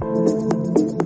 you